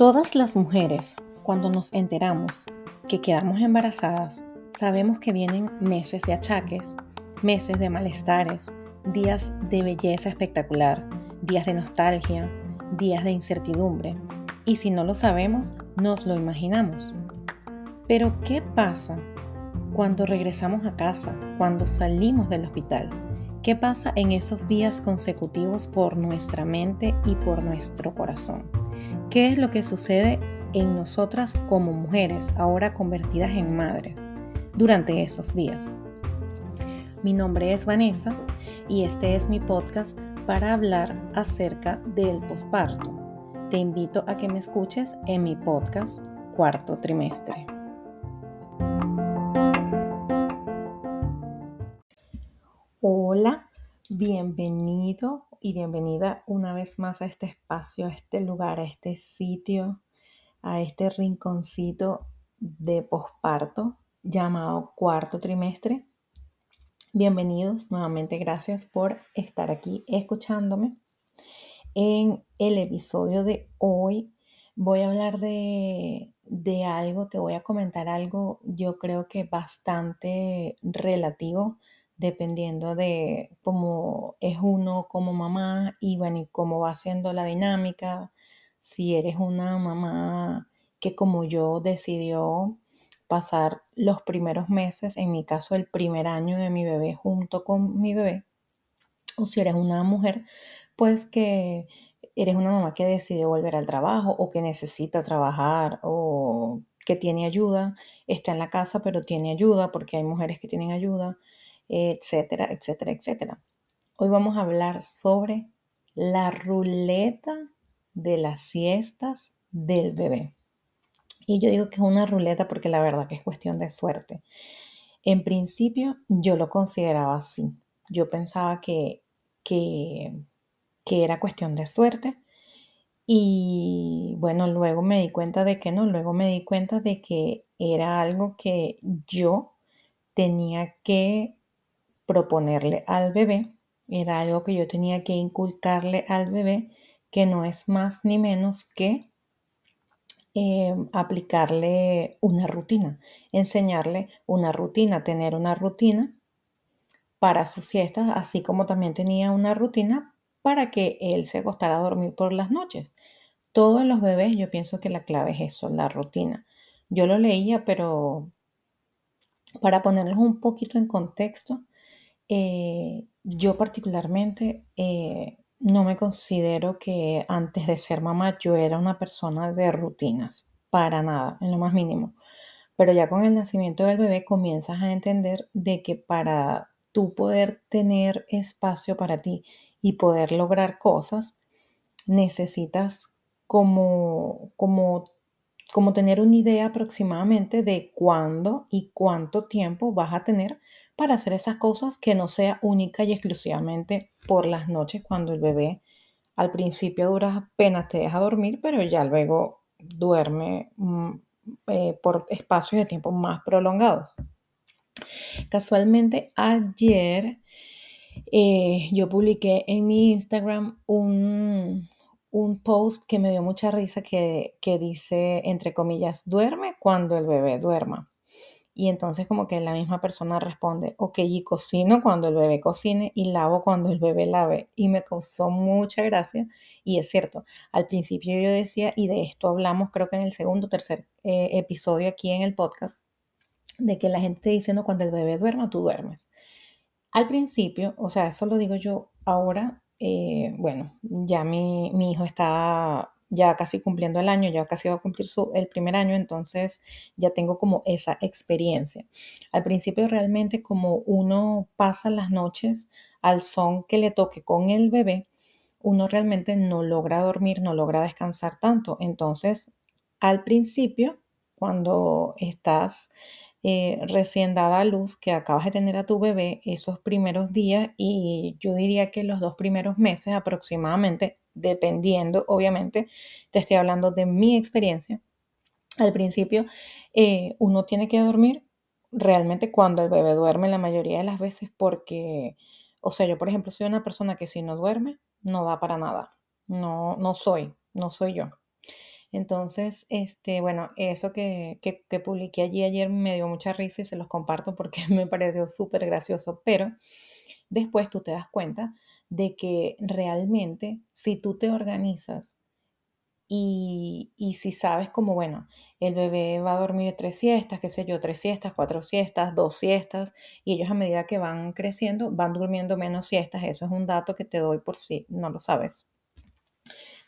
Todas las mujeres, cuando nos enteramos que quedamos embarazadas, sabemos que vienen meses de achaques, meses de malestares, días de belleza espectacular, días de nostalgia, días de incertidumbre. Y si no lo sabemos, nos lo imaginamos. Pero ¿qué pasa cuando regresamos a casa, cuando salimos del hospital? ¿Qué pasa en esos días consecutivos por nuestra mente y por nuestro corazón? ¿Qué es lo que sucede en nosotras como mujeres, ahora convertidas en madres, durante esos días? Mi nombre es Vanessa y este es mi podcast para hablar acerca del posparto. Te invito a que me escuches en mi podcast cuarto trimestre. Hola, bienvenido y bienvenida una vez más a este espacio, a este lugar, a este sitio, a este rinconcito de posparto llamado cuarto trimestre. Bienvenidos nuevamente, gracias por estar aquí escuchándome. En el episodio de hoy voy a hablar de, de algo, te voy a comentar algo yo creo que bastante relativo dependiendo de cómo es uno como mamá y bueno, y cómo va siendo la dinámica. Si eres una mamá que como yo decidió pasar los primeros meses, en mi caso el primer año de mi bebé junto con mi bebé, o si eres una mujer, pues que eres una mamá que decide volver al trabajo o que necesita trabajar o que tiene ayuda, está en la casa pero tiene ayuda porque hay mujeres que tienen ayuda etcétera, etcétera, etcétera. Hoy vamos a hablar sobre la ruleta de las siestas del bebé. Y yo digo que es una ruleta porque la verdad que es cuestión de suerte. En principio yo lo consideraba así. Yo pensaba que, que, que era cuestión de suerte. Y bueno, luego me di cuenta de que no, luego me di cuenta de que era algo que yo tenía que proponerle al bebé, era algo que yo tenía que inculcarle al bebé, que no es más ni menos que eh, aplicarle una rutina, enseñarle una rutina, tener una rutina para sus siestas, así como también tenía una rutina para que él se acostara a dormir por las noches. Todos los bebés, yo pienso que la clave es eso, la rutina. Yo lo leía, pero para ponerles un poquito en contexto, eh, yo particularmente eh, no me considero que antes de ser mamá yo era una persona de rutinas, para nada, en lo más mínimo. Pero ya con el nacimiento del bebé comienzas a entender de que para tú poder tener espacio para ti y poder lograr cosas, necesitas como, como como tener una idea aproximadamente de cuándo y cuánto tiempo vas a tener para hacer esas cosas que no sea única y exclusivamente por las noches cuando el bebé al principio dura apenas te deja dormir, pero ya luego duerme mm, eh, por espacios de tiempo más prolongados. Casualmente ayer eh, yo publiqué en mi Instagram un, un post que me dio mucha risa que, dice, entre comillas, duerme cuando el bebé duerma. Y entonces como que la misma persona responde, ok, y cocino cuando el bebé cocine y lavo cuando el bebé lave. Y me causó mucha gracia. Y es cierto, al principio yo decía, y de esto hablamos creo que en el segundo o tercer eh, episodio aquí en el podcast, de que la gente dice, no, cuando el bebé duerma, tú duermes. Al principio, o sea, eso lo digo yo ahora eh, bueno, ya mi, hijo está ya casi cumpliendo el año, ya casi va a cumplir su, el primer año, entonces ya tengo como esa experiencia. Al principio realmente como uno pasa las noches al son que le toque con el bebé, uno realmente no logra dormir, no logra descansar tanto. Entonces, al principio, cuando estás eh, recién dada a luz, que acabas de tener a tu bebé esos primeros días y yo diría que los dos primeros meses aproximadamente, dependiendo, obviamente, te estoy hablando de mi experiencia. Al principio, eh, uno tiene que dormir realmente cuando el bebé duerme la mayoría de las veces porque O sea, yo, por ejemplo, soy una persona que si no duerme, no da para nada. No, no soy, no soy yo. Entonces, este, bueno, eso que, que, que publiqué allí ayer me dio mucha risa y se los comparto porque me pareció súper gracioso, pero después tú te das cuenta de que realmente si tú te organizas y, y, si sabes como, bueno, el bebé va a dormir tres siestas, qué sé yo, tres siestas, cuatro siestas, dos siestas, y ellos a medida que van creciendo van durmiendo menos siestas, eso es un dato que te doy por si no lo sabes.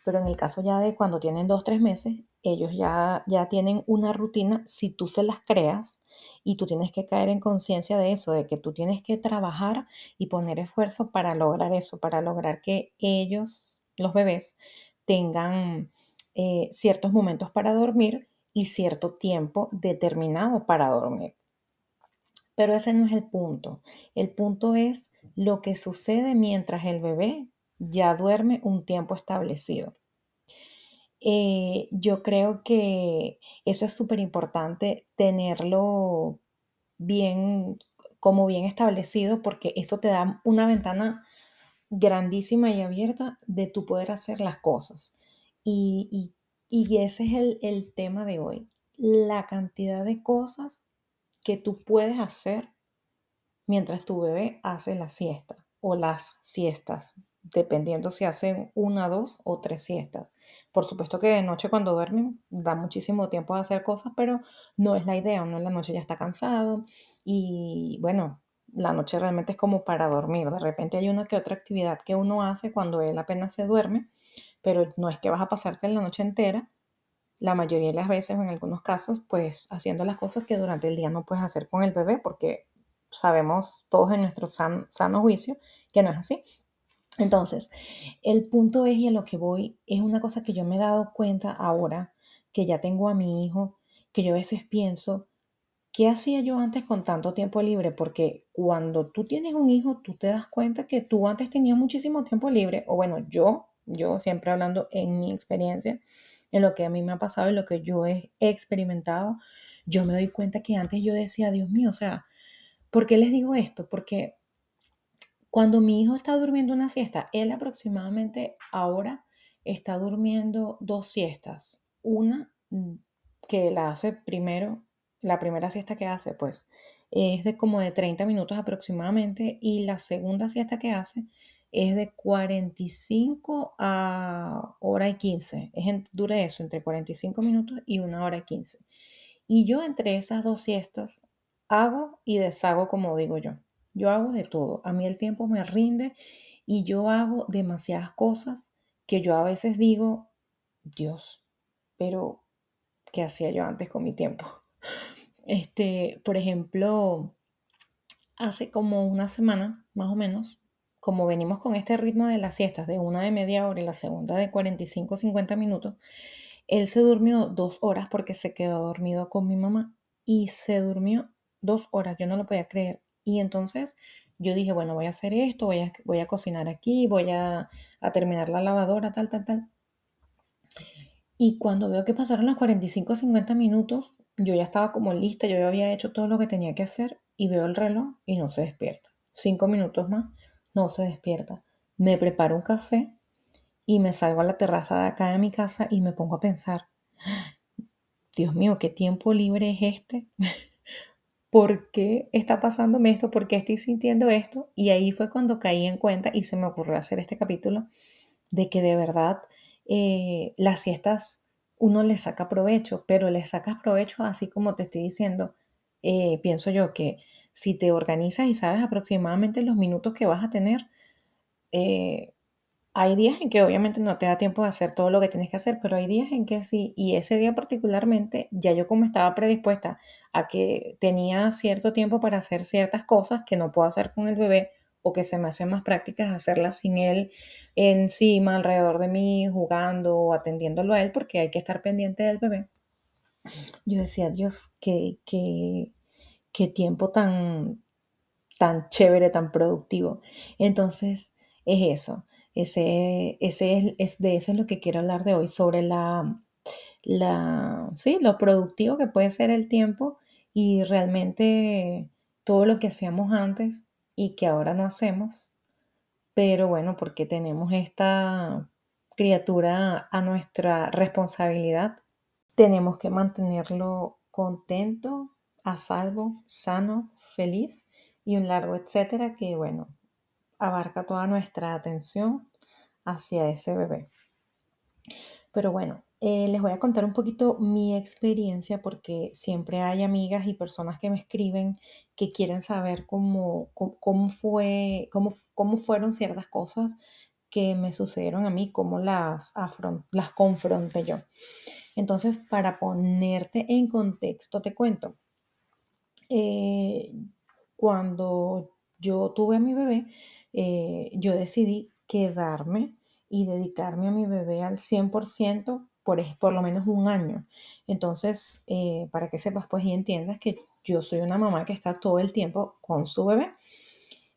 Pero en el caso ya de cuando tienen dos, tres meses, ellos ya, ya tienen una rutina, si tú se las creas y tú tienes que caer en conciencia de eso, de que tú tienes que trabajar y poner esfuerzo para lograr eso, para lograr que ellos, los bebés, tengan eh, ciertos momentos para dormir y cierto tiempo determinado para dormir. Pero ese no es el punto. El punto es lo que sucede mientras el bebé ya duerme un tiempo establecido. Eh, yo creo que eso es súper importante tenerlo bien, como bien establecido, porque eso te da una ventana grandísima y abierta de tu poder hacer las cosas. Y, ese es el, el tema de hoy, la cantidad de cosas que tú puedes hacer mientras tu bebé hace la siesta o las siestas, dependiendo si hacen una, dos o tres siestas. Por supuesto que de noche cuando duermen da muchísimo tiempo de hacer cosas, pero no es la idea, uno en la noche ya está cansado y bueno, la noche realmente es como para dormir. De repente hay una que otra actividad que uno hace cuando él apenas se duerme, pero no es que vas a pasarte la noche entera. La mayoría de las veces, en algunos casos, pues haciendo las cosas que durante el día no puedes hacer con el bebé porque sabemos todos en nuestro sano juicio que no es así. Entonces, el punto es y a lo que voy es una cosa que yo me he dado cuenta ahora que ya tengo a mi hijo, que yo a veces pienso, ¿qué hacía yo antes con tanto tiempo libre? Porque cuando tú tienes un hijo, tú te das cuenta que tú antes tenías muchísimo tiempo libre, o bueno, yo, yo siempre hablando en mi experiencia, en lo que a mí me ha pasado y lo que yo he experimentado, yo me doy cuenta que antes yo decía, Dios mío, o sea, ¿por qué les digo esto? Porque cuando mi hijo está durmiendo una siesta, él aproximadamente ahora está durmiendo dos siestas. Una mm, que la hace primero, la primera siesta que hace, pues, es de como de 30 minutos aproximadamente y la segunda siesta que hace es de 45 a hora y 15. Es dura eso, entre 45 minutos y una hora y 15. Y yo entre esas dos siestas hago y deshago como digo yo. Yo hago de todo. A mí el tiempo me rinde y yo hago demasiadas cosas que yo a veces digo, Dios, pero ¿qué hacía yo antes con mi tiempo? Este, por ejemplo, hace como una semana, más o menos, como venimos con este ritmo de las siestas, de una de media hora y la segunda de 45 50 minutos, él se durmió dos horas porque se quedó dormido con mi mamá y se durmió dos horas, yo no lo podía creer. Y entonces yo dije, bueno, voy a hacer esto, voy a, voy a cocinar aquí, voy a, terminar la lavadora, tal, tal, tal. Y cuando veo que pasaron los 45 50 minutos, yo ya estaba como lista, yo ya había hecho todo lo que tenía que hacer y veo el reloj y no se despierta. Cinco minutos más, no se despierta. Me preparo un café y me salgo a la terraza de acá de mi casa y me pongo a pensar, Dios mío, ¿qué tiempo libre es este? ¿por qué está pasándome esto? ¿Por qué estoy sintiendo esto? Y ahí fue cuando caí en cuenta y se me ocurrió hacer este capítulo de que de verdad eh, las siestas uno le saca provecho, pero le sacas provecho así como te estoy diciendo. Eh, pienso yo que si te organizas y sabes aproximadamente los minutos que vas a tener, eh, hay días en que obviamente no te da tiempo de hacer todo lo que tienes que hacer, pero hay días en que sí. Y ese día particularmente, ya yo como estaba predispuesta a que tenía cierto tiempo para hacer ciertas cosas que no puedo hacer con el bebé o que se me hacen más prácticas hacerlas sin él encima, alrededor de mí, jugando o atendiéndolo a él, porque hay que estar pendiente del bebé. Yo decía, Dios, qué, qué, qué tiempo tan, tan chévere, tan productivo. Entonces, es eso ese, ese es, de eso es lo que quiero hablar de hoy, sobre la, la, sí, lo productivo que puede ser el tiempo y realmente todo lo que hacíamos antes y que ahora no hacemos, pero bueno, porque tenemos esta criatura a nuestra responsabilidad, tenemos que mantenerlo contento, a salvo, sano, feliz y un largo etcétera que, bueno, abarca toda nuestra atención hacia ese bebé. Pero bueno, eh, les voy a contar un poquito mi experiencia porque siempre hay amigas y personas que me escriben que quieren saber cómo, fue, cómo fueron ciertas cosas que me sucedieron a mí, cómo las, las confronté yo. Entonces, para ponerte en contexto, te cuento. Eh, cuando yo tuve a mi bebé, eh, yo decidí quedarme y dedicarme a mi bebé al 100% por, por lo menos un año. Entonces, eh, para que sepas pues y entiendas que yo soy una mamá que está todo el tiempo con su bebé.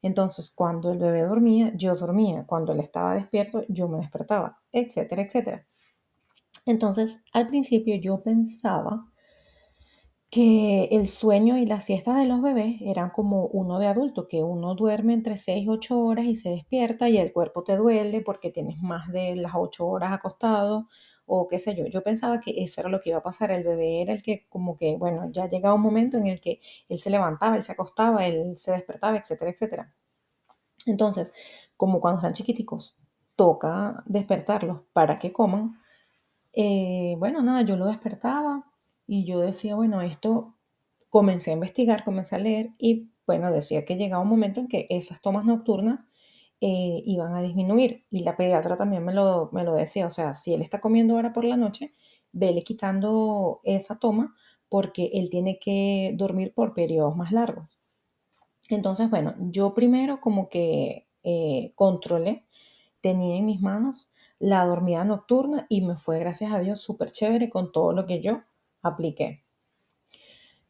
Entonces, cuando el bebé dormía, yo dormía. Cuando él estaba despierto, yo me despertaba, etcétera, etcétera. Entonces, al principio yo pensaba que el sueño y la siesta de los bebés eran como uno de adulto, que uno duerme entre 6 y 8 horas y se despierta y el cuerpo te duele porque tienes más de las 8 horas acostado o qué sé yo. Yo pensaba que eso era lo que iba a pasar. El bebé era el que como que, bueno, ya llegaba un momento en el que él se levantaba, él se acostaba, él se despertaba, etcétera, etcétera. Entonces, como cuando están chiquiticos, toca despertarlos para que coman. Eh, bueno, nada, yo lo despertaba, y yo decía, bueno, esto comencé a investigar, comencé a leer y bueno, decía que llegaba un momento en que esas tomas nocturnas eh, iban a disminuir. Y la pediatra también me lo, me lo decía, o sea, si él está comiendo ahora por la noche, vele quitando esa toma porque él tiene que dormir por periodos más largos. Entonces, bueno, yo primero como que eh, controlé, tenía en mis manos la dormida nocturna y me fue, gracias a Dios, súper chévere con todo lo que yo apliqué.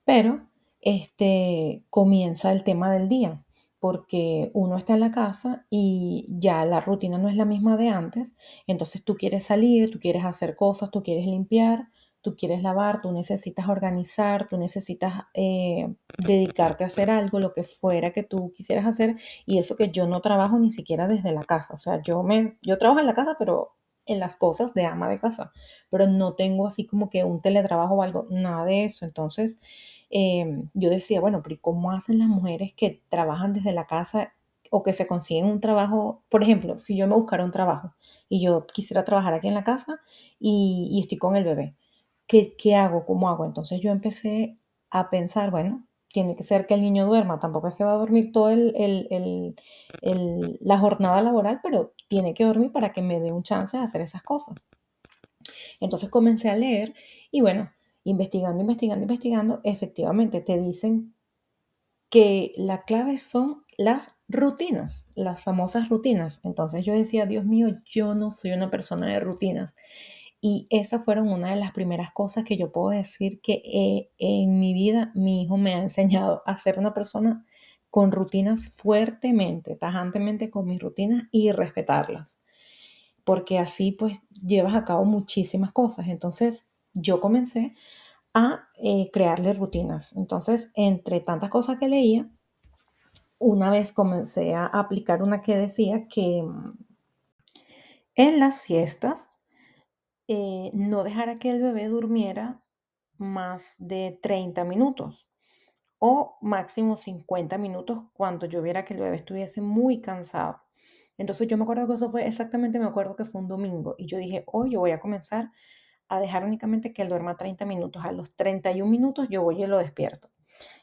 Pero este, comienza el tema del día, porque uno está en la casa y ya la rutina no es la misma de antes, entonces tú quieres salir, tú quieres hacer cosas, tú quieres limpiar, tú quieres lavar, tú necesitas organizar, tú necesitas eh, dedicarte a hacer algo, lo que fuera que tú quisieras hacer, y eso que yo no trabajo ni siquiera desde la casa, o sea, yo, me, yo trabajo en la casa, pero en las cosas de ama de casa, pero no tengo así como que un teletrabajo o algo, nada de eso. Entonces, em, yo decía, bueno, pero ¿cómo hacen las mujeres que trabajan desde la casa o que se consiguen un trabajo? Por ejemplo, si yo me buscara un trabajo y yo quisiera trabajar aquí en la casa y, estoy con el bebé, ¿qué, ¿qué hago? ¿Cómo hago? Entonces yo empecé a pensar, bueno, tiene que ser que el niño duerma, tampoco es que va a dormir toda la jornada laboral, pero tiene que dormir para que me dé un chance de hacer esas cosas. Entonces comencé a leer y bueno, investigando, investigando, investigando, efectivamente te dicen que la clave son las rutinas, las famosas rutinas. Entonces yo decía, Dios mío, yo no soy una persona de rutinas. Y esas fueron una de las primeras cosas que yo puedo decir que eh, en mi vida mi hijo me ha enseñado a ser una persona con rutinas fuertemente, tajantemente con mis rutinas y respetarlas. Porque así pues llevas a cabo muchísimas cosas. Entonces yo comencé a eh, crearle rutinas. Entonces, entre tantas cosas que leía, una vez comencé a aplicar una que decía que mm, en las siestas eh, no dejara que el bebé durmiera más de 30 minutos o máximo 50 minutos cuando yo viera que el bebé estuviese muy cansado. Entonces yo me acuerdo que eso fue exactamente, me acuerdo que fue un domingo y yo dije, hoy yo voy a comenzar a dejar únicamente que él duerma 30 minutos. A los 31 minutos yo voy y lo despierto.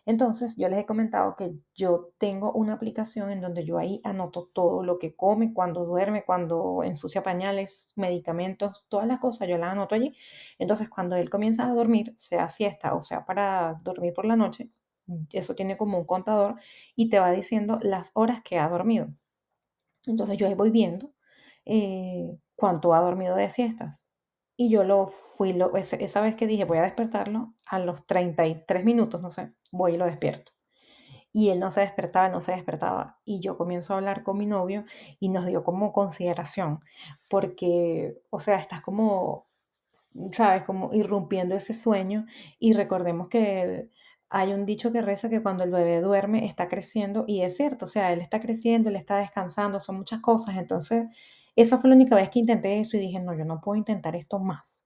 Entonces, yo les he comentado que yo tengo una aplicación en donde yo ahí anoto todo lo que come, cuando duerme, cuando ensucia pañales, medicamentos, todas las cosas, yo las anoto allí. Entonces, cuando él comienza a dormir, sea siesta o sea para dormir por la noche, eso tiene como un contador y te va diciendo las horas que ha dormido. Entonces, yo ahí voy viendo eh, cuánto ha dormido de siestas. Y yo lo fui, lo, esa vez que dije voy a despertarlo, a los 33 minutos, no sé, voy y lo despierto. Y él no se despertaba, no se despertaba. Y yo comienzo a hablar con mi novio y nos dio como consideración, porque, o sea, estás como, sabes, como irrumpiendo ese sueño y recordemos que hay un dicho que reza que cuando el bebé duerme está creciendo y es cierto, o sea, él está creciendo, él está descansando, son muchas cosas. Entonces, esa fue la única vez que intenté eso y dije, no, yo no puedo intentar esto más.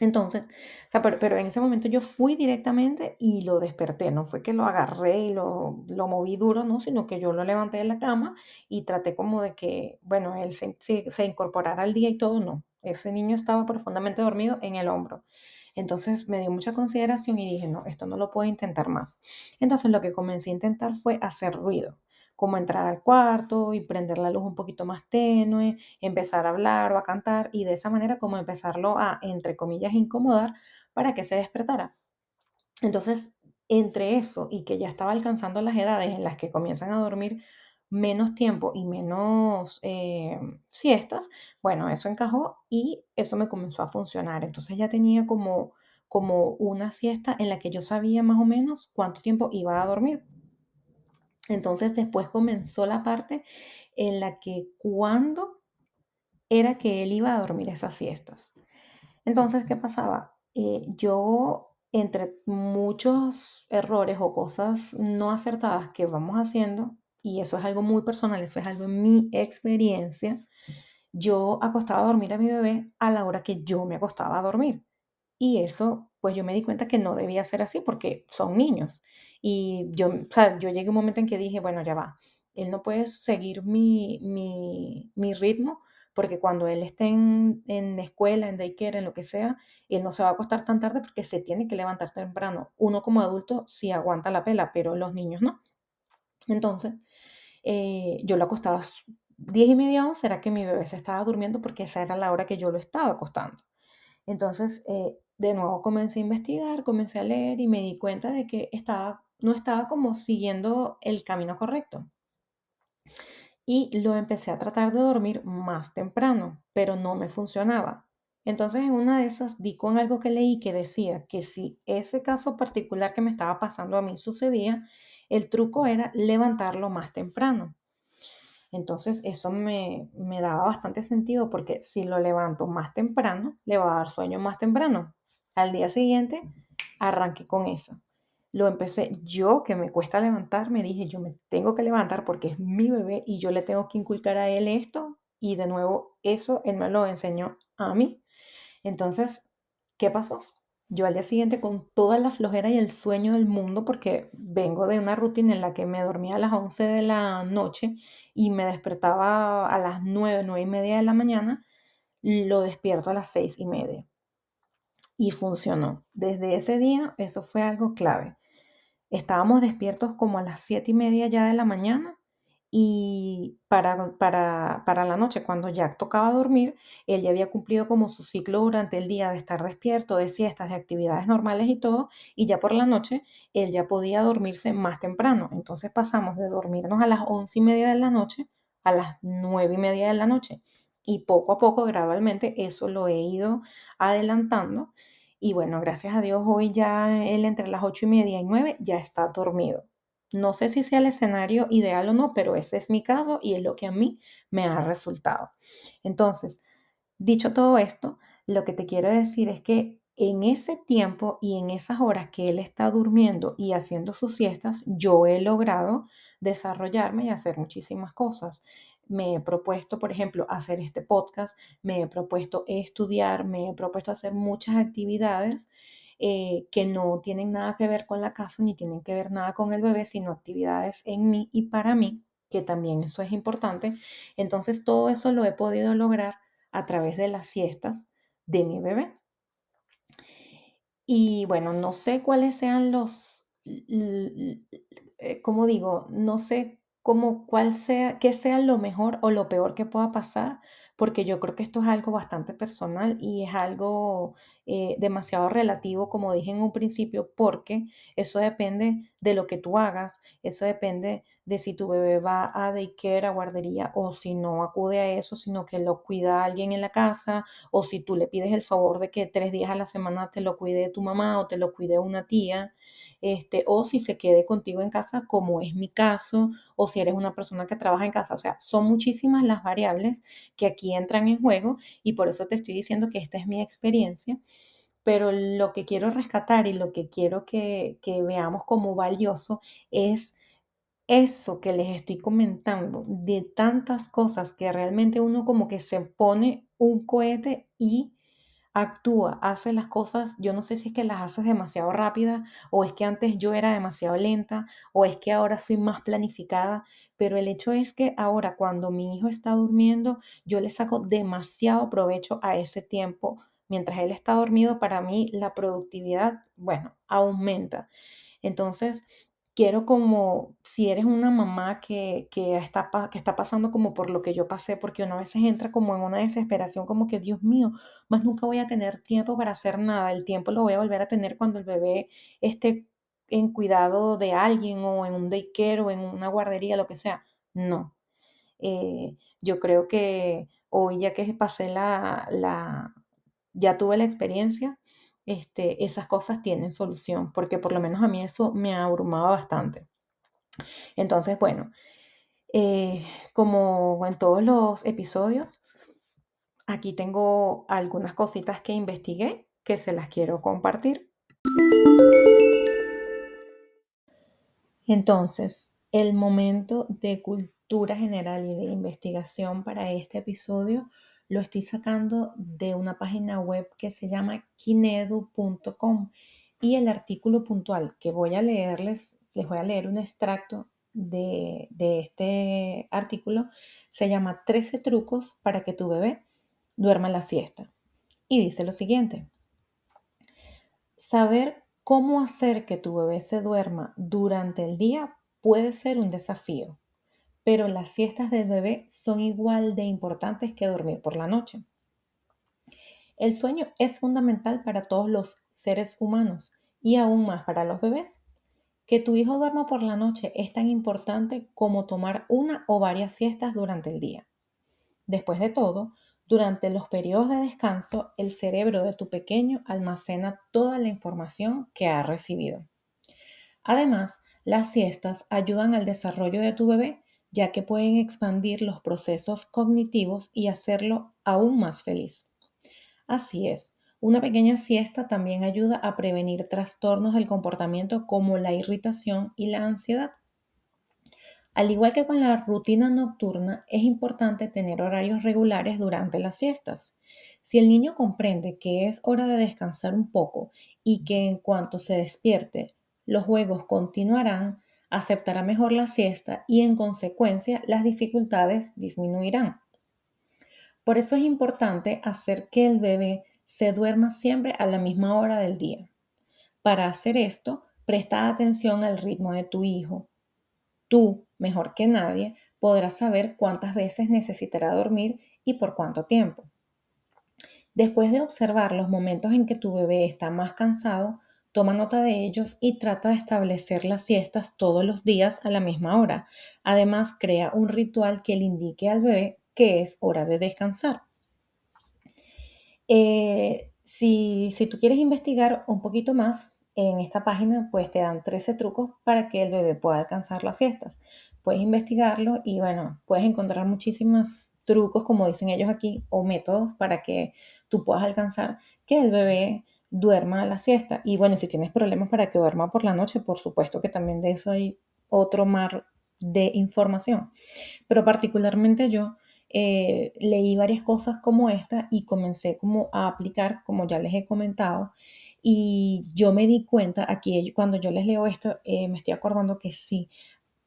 Entonces, o sea, pero, en ese momento yo fui directamente y lo desperté, no fue que lo agarré y lo, lo moví duro, no, sino que yo lo levanté de la cama y traté como de que, bueno, él se, se incorporara al día y todo, no, ese niño estaba profundamente dormido en el hombro. Entonces me dio mucha consideración y dije, no, esto no lo puedo intentar más. Entonces lo que comencé a intentar fue hacer ruido, como entrar al cuarto y prender la luz un poquito más tenue, empezar a hablar o a cantar y de esa manera como empezarlo a, entre comillas, incomodar para que se despertara. Entonces, entre eso y que ya estaba alcanzando las edades en las que comienzan a dormir menos tiempo y menos eh, siestas, bueno, eso encajó y eso me comenzó a funcionar. Entonces ya tenía como, como una siesta en la que yo sabía más o menos cuánto tiempo iba a dormir. Entonces después comenzó la parte en la que cuándo era que él iba a dormir esas siestas. Entonces, ¿qué pasaba? Eh, yo entre muchos errores o cosas no acertadas que vamos haciendo, y eso es algo muy personal, eso es algo en mi experiencia, yo acostaba a dormir a mi bebé a la hora que yo me acostaba a dormir. Y eso, pues yo me di cuenta que no debía ser así porque son niños. Y yo, o sea, yo llegué a un momento en que dije, bueno, ya va, él no puede seguir mi, mi, ritmo porque cuando él esté en, en escuela, en daycare, en lo que sea, él no se va a acostar tan tarde porque se tiene que levantar temprano. Uno como adulto sí aguanta la pela, pero los niños no. Entonces, eh, yo lo acostaba 10 y media, 11, era que mi bebé se estaba durmiendo porque esa era la hora que yo lo estaba acostando. Entonces, eh, de nuevo comencé a investigar, comencé a leer y me di cuenta de que estaba, no estaba como siguiendo el camino correcto. Y lo empecé a tratar de dormir más temprano, pero no me funcionaba. Entonces, en una de esas di con algo que leí que decía que si ese caso particular que me estaba pasando a mí sucedía, el truco era levantarlo más temprano. Entonces eso me, daba bastante sentido porque si lo levanto más temprano, le va a dar sueño más temprano. Al día siguiente arranqué con eso. Lo empecé yo, que me cuesta levantar, me dije, yo me tengo que levantar porque es mi bebé y yo le tengo que inculcar a él esto. Y de nuevo, eso él me lo enseñó a mí. Entonces, ¿qué pasó? Yo al día siguiente con toda la flojera y el sueño del mundo, porque vengo de una rutina en la que me dormía a las 11 de la noche y me despertaba a las 9, 9 y media de la mañana, lo despierto a las 6 y media. Y funcionó. Desde ese día, eso fue algo clave. Estábamos despiertos como a las 7 y media ya de la mañana y para, para, para, la noche, cuando Jack tocaba dormir, él ya había cumplido como su ciclo durante el día de estar despierto, de siestas, de actividades normales y todo, y ya por la noche él ya podía dormirse más temprano. Entonces pasamos de dormirnos a las once y media de la noche a las nueve y media de la noche. Y poco a poco, gradualmente, eso lo he ido adelantando. Y bueno, gracias a Dios, hoy ya él entre las ocho y media y nueve ya está dormido. No sé si sea el escenario ideal o no, pero ese es mi caso y es lo que a mí me ha resultado. Entonces, dicho todo esto, lo que te quiero decir es que en ese tiempo y en esas horas que él está durmiendo y haciendo sus siestas, yo he logrado desarrollarme y hacer muchísimas cosas. Me he propuesto, por ejemplo, hacer este podcast, me he propuesto estudiar, me he propuesto hacer muchas actividades eh, que no tienen nada que ver con la casa ni tienen que ver nada con el bebé, sino actividades en mí y para mí, que también eso es importante. Entonces todo eso lo he podido lograr a través de las siestas de mi bebé. Y bueno, no sé cuáles sean los, eh, como digo, no sé cómo, cuál sea, qué sea lo mejor o lo peor que pueda pasar, porque yo creo que esto es algo bastante personal y es algo eh, demasiado relativo, como dije en un principio, porque eso depende de lo que tú hagas, eso depende de si tu bebé va a daycare, a guardería, o si no acude a eso, sino que lo cuida alguien en la casa, o si tú le pides el favor de que tres días a la semana te lo cuide tu mamá o te lo cuide una tía, este, o si se quede contigo en casa, como es mi caso, o si eres una persona que trabaja en casa. O sea, son muchísimas las variables que aquí entran en juego y por eso te estoy diciendo que esta es mi experiencia. Pero lo que quiero rescatar y lo que quiero que, veamos como valioso es eso que les estoy comentando, de tantas cosas que realmente uno como que se pone un cohete y actúa, hace las cosas, yo no sé si es que las haces demasiado rápida o es que antes yo era demasiado lenta o es que ahora soy más planificada, pero el hecho es que ahora cuando mi hijo está durmiendo, yo le saco demasiado provecho a ese tiempo. Mientras él está dormido, para mí la productividad, bueno, aumenta. Entonces, quiero como, si eres una mamá que, que, está, que está pasando como por lo que yo pasé, porque una vez entra como en una desesperación, como que Dios mío, más nunca voy a tener tiempo para hacer nada, el tiempo lo voy a volver a tener cuando el bebé esté en cuidado de alguien o en un daycare o en una guardería, lo que sea. No. Eh, yo creo que hoy ya que pasé la, la, ya tuve la experiencia, este, esas cosas tienen solución, porque por lo menos a mí eso me abrumaba bastante. Entonces, bueno, eh, como en todos los episodios, aquí tengo algunas cositas que investigué que se las quiero compartir. Entonces, el momento de cultura general y de investigación para este episodio lo estoy sacando de una página web que se llama kinedu.com y el artículo puntual que voy a leerles, les voy a leer un extracto de, de este artículo, se llama 13 trucos para que tu bebé duerma la siesta. Y dice lo siguiente, saber cómo hacer que tu bebé se duerma durante el día puede ser un desafío pero las siestas del bebé son igual de importantes que dormir por la noche. El sueño es fundamental para todos los seres humanos y aún más para los bebés. Que tu hijo duerma por la noche es tan importante como tomar una o varias siestas durante el día. Después de todo, durante los periodos de descanso, el cerebro de tu pequeño almacena toda la información que ha recibido. Además, las siestas ayudan al desarrollo de tu bebé ya que pueden expandir los procesos cognitivos y hacerlo aún más feliz. Así es, una pequeña siesta también ayuda a prevenir trastornos del comportamiento como la irritación y la ansiedad. Al igual que con la rutina nocturna, es importante tener horarios regulares durante las siestas. Si el niño comprende que es hora de descansar un poco y que en cuanto se despierte, los juegos continuarán, aceptará mejor la siesta y en consecuencia las dificultades disminuirán. Por eso es importante hacer que el bebé se duerma siempre a la misma hora del día. Para hacer esto, presta atención al ritmo de tu hijo. Tú, mejor que nadie, podrás saber cuántas veces necesitará dormir y por cuánto tiempo. Después de observar los momentos en que tu bebé está más cansado, Toma nota de ellos y trata de establecer las siestas todos los días a la misma hora. Además, crea un ritual que le indique al bebé que es hora de descansar. Eh, si, si tú quieres investigar un poquito más, en esta página pues te dan 13 trucos para que el bebé pueda alcanzar las siestas. Puedes investigarlo y bueno, puedes encontrar muchísimos trucos, como dicen ellos aquí, o métodos para que tú puedas alcanzar que el bebé duerma a la siesta. Y bueno, si tienes problemas para que duerma por la noche, por supuesto que también de eso hay otro mar de información. Pero particularmente yo eh, leí varias cosas como esta y comencé como a aplicar, como ya les he comentado. Y yo me di cuenta, aquí cuando yo les leo esto, eh, me estoy acordando que sí,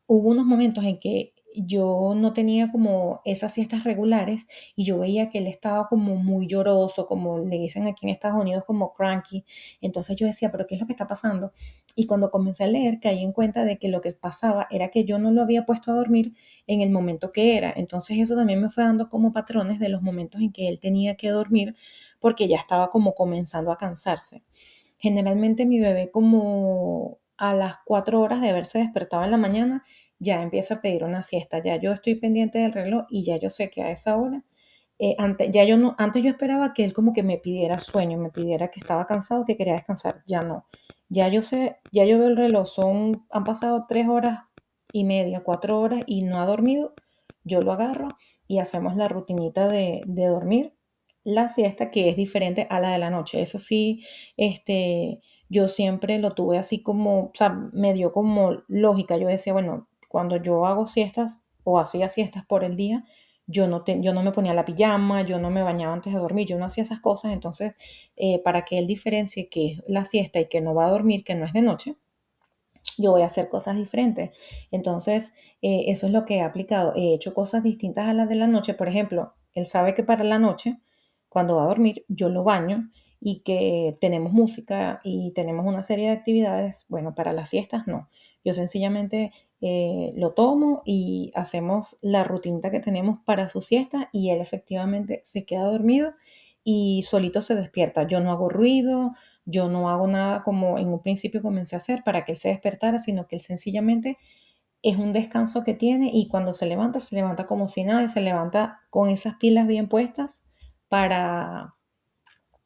hubo unos momentos en que yo no tenía como esas siestas regulares y yo veía que él estaba como muy lloroso, como le dicen aquí en Estados Unidos como cranky. Entonces yo decía, pero ¿qué es lo que está pasando? Y cuando comencé a leer caí en cuenta de que lo que pasaba era que yo no lo había puesto a dormir en el momento que era. Entonces eso también me fue dando como patrones de los momentos en que él tenía que dormir porque ya estaba como comenzando a cansarse. Generalmente mi bebé como a las cuatro horas de haberse despertado en la mañana ya empieza a pedir una siesta, ya yo estoy pendiente del reloj y ya yo sé que a esa hora, eh, antes, ya yo no, antes yo esperaba que él como que me pidiera sueño, me pidiera que estaba cansado, que quería descansar, ya no, ya yo sé, ya yo veo el reloj, son, han pasado tres horas y media, cuatro horas y no ha dormido, yo lo agarro y hacemos la rutinita de, de dormir la siesta que es diferente a la de la noche. Eso sí, este, yo siempre lo tuve así como, o sea, me dio como lógica. Yo decía, bueno, cuando yo hago siestas o hacía siestas por el día, yo no, yo no me ponía la pijama, yo no me bañaba antes de dormir, yo no hacía esas cosas. Entonces, eh, para que él diferencie que es la siesta y que no va a dormir, que no es de noche, yo voy a hacer cosas diferentes. Entonces, eh, eso es lo que he aplicado. He hecho cosas distintas a las de la noche. Por ejemplo, él sabe que para la noche, cuando va a dormir, yo lo baño y que tenemos música y tenemos una serie de actividades. Bueno, para las siestas no. Yo sencillamente eh, lo tomo y hacemos la rutina que tenemos para su siesta y él efectivamente se queda dormido y solito se despierta. Yo no hago ruido, yo no hago nada como en un principio comencé a hacer para que él se despertara, sino que él sencillamente es un descanso que tiene y cuando se levanta, se levanta como si nada y se levanta con esas pilas bien puestas para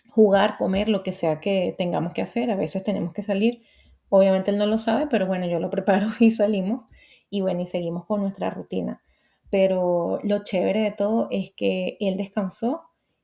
jugar, comer, lo que sea que tengamos que hacer. A veces tenemos que salir. Obviamente él no lo sabe, pero bueno, yo lo preparo y salimos y bueno, y seguimos con nuestra rutina. Pero lo chévere de todo es que él descansó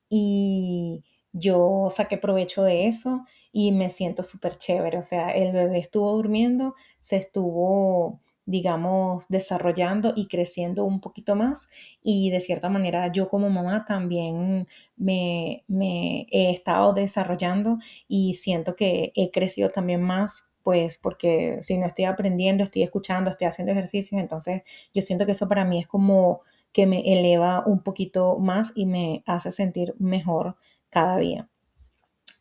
y yo saqué provecho de eso y me siento súper chévere. O sea, el bebé estuvo durmiendo, se estuvo, digamos, desarrollando y creciendo un poquito más y de cierta manera yo como mamá también me, me he estado desarrollando y siento que he crecido también más pues porque si no estoy aprendiendo, estoy escuchando, estoy haciendo ejercicios, entonces yo siento que eso para mí es como que me eleva un poquito más y me hace sentir mejor cada día.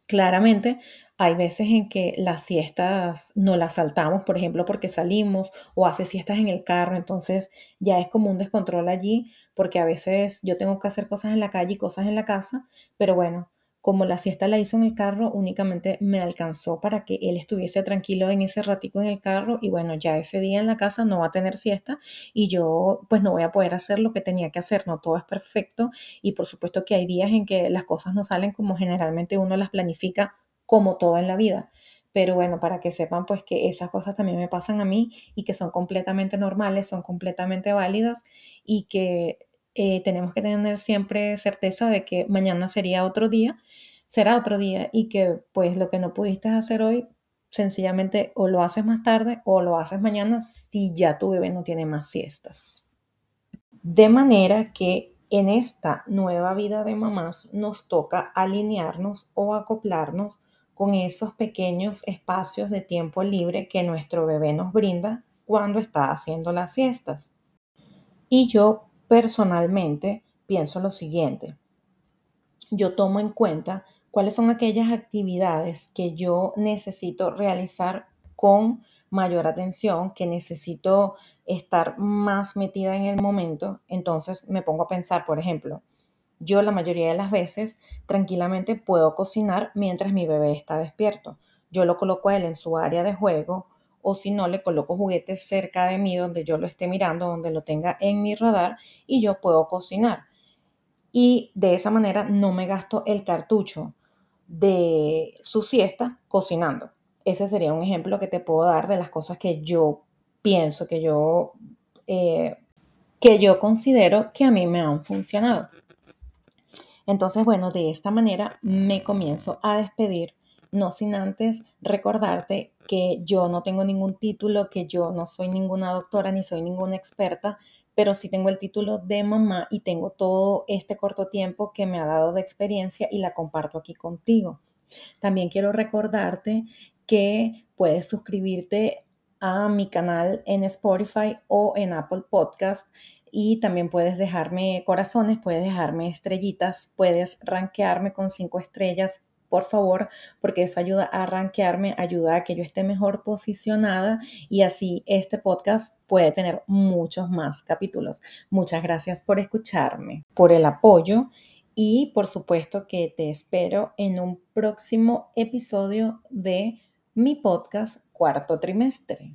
Claramente, hay veces en que las siestas no las saltamos, por ejemplo, porque salimos o hace siestas en el carro, entonces ya es como un descontrol allí, porque a veces yo tengo que hacer cosas en la calle y cosas en la casa, pero bueno, como la siesta la hizo en el carro, únicamente me alcanzó para que él estuviese tranquilo en ese ratico en el carro y bueno, ya ese día en la casa no va a tener siesta y yo pues no voy a poder hacer lo que tenía que hacer, no todo es perfecto y por supuesto que hay días en que las cosas no salen como generalmente uno las planifica como todo en la vida. Pero bueno, para que sepan pues que esas cosas también me pasan a mí y que son completamente normales, son completamente válidas y que eh, tenemos que tener siempre certeza de que mañana sería otro día, será otro día y que pues lo que no pudiste hacer hoy, sencillamente o lo haces más tarde o lo haces mañana si ya tu bebé no tiene más siestas. De manera que en esta nueva vida de mamás nos toca alinearnos o acoplarnos con esos pequeños espacios de tiempo libre que nuestro bebé nos brinda cuando está haciendo las siestas. Y yo personalmente pienso lo siguiente. Yo tomo en cuenta cuáles son aquellas actividades que yo necesito realizar con mayor atención, que necesito estar más metida en el momento. Entonces me pongo a pensar, por ejemplo, yo la mayoría de las veces tranquilamente puedo cocinar mientras mi bebé está despierto. Yo lo coloco a él en su área de juego o si no, le coloco juguetes cerca de mí donde yo lo esté mirando, donde lo tenga en mi radar y yo puedo cocinar. Y de esa manera no me gasto el cartucho de su siesta cocinando. Ese sería un ejemplo que te puedo dar de las cosas que yo pienso, que yo, eh, que yo considero que a mí me han funcionado. Entonces, bueno, de esta manera me comienzo a despedir no sin antes recordarte que yo no tengo ningún título, que yo no soy ninguna doctora ni soy ninguna experta, pero sí tengo el título de mamá y tengo todo este corto tiempo que me ha dado de experiencia y la comparto aquí contigo. También quiero recordarte que puedes suscribirte a mi canal en Spotify o en Apple Podcast y también puedes dejarme corazones, puedes dejarme estrellitas, puedes rankearme con cinco estrellas por favor, porque eso ayuda a rankearme, ayuda a que yo esté mejor posicionada y así este podcast puede tener muchos más capítulos. Muchas gracias por escucharme, por el apoyo y por supuesto que te espero en un próximo episodio de mi podcast cuarto trimestre.